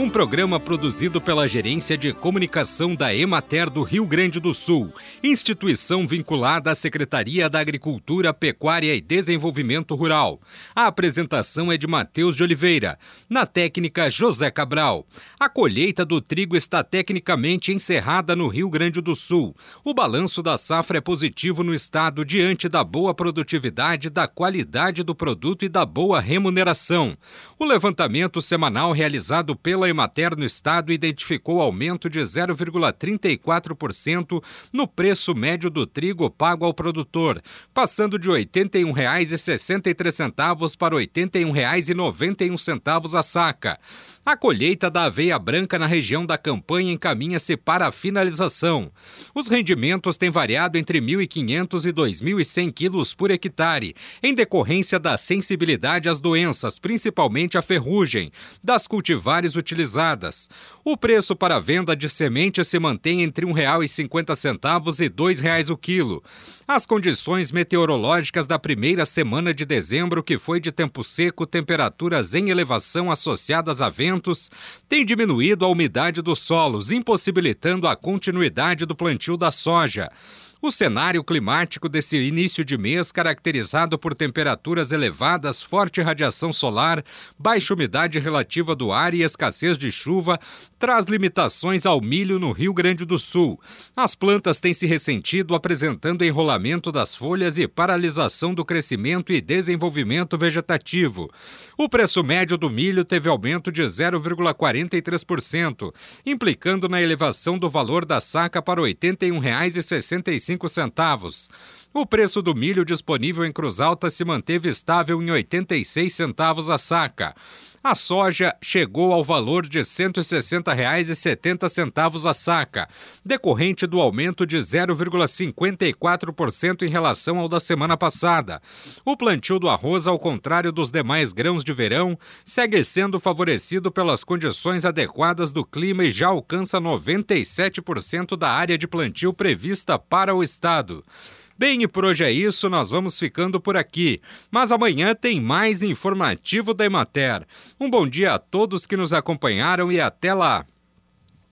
um programa produzido pela Gerência de Comunicação da Emater do Rio Grande do Sul, instituição vinculada à Secretaria da Agricultura, Pecuária e Desenvolvimento Rural. A apresentação é de Matheus de Oliveira, na técnica José Cabral. A colheita do trigo está tecnicamente encerrada no Rio Grande do Sul. O balanço da safra é positivo no estado diante da boa produtividade, da qualidade do produto e da boa remuneração. O levantamento semanal realizado pela Emater estado identificou aumento de 0,34% no preço médio do trigo pago ao produtor, passando de R$ 81,63 para R$ 81,91 a saca. A colheita da aveia branca na região da campanha encaminha-se para a finalização. Os rendimentos têm variado entre 1.500 e 2.100 quilos por hectare, em decorrência da sensibilidade às doenças, principalmente a ferrugem, das cultivares utilizadas. O preço para a venda de semente se mantém entre R$ 1,50 e R$ 2,00 o quilo. As condições meteorológicas da primeira semana de dezembro, que foi de tempo seco, temperaturas em elevação associadas a vento, ventos tem diminuído a umidade dos solos, impossibilitando a continuidade do plantio da soja. O cenário climático desse início de mês, caracterizado por temperaturas elevadas, forte radiação solar, baixa umidade relativa do ar e escassez de chuva, traz limitações ao milho no Rio Grande do Sul. As plantas têm se ressentido, apresentando enrolamento das folhas e paralisação do crescimento e desenvolvimento vegetativo. O preço médio do milho teve aumento de 0,43%, implicando na elevação do valor da saca para R$ 81,65 centavos. O preço do milho disponível em Cruz Alta se manteve estável em 86 centavos a saca. A soja chegou ao valor de R$ 160,70 a saca, decorrente do aumento de 0,54% em relação ao da semana passada. O plantio do arroz, ao contrário dos demais grãos de verão, segue sendo favorecido pelas condições adequadas do clima e já alcança 97% da área de plantio prevista para o estado. Bem, e por hoje é isso, nós vamos ficando por aqui. Mas amanhã tem mais informativo da Emater. Um bom dia a todos que nos acompanharam e até lá!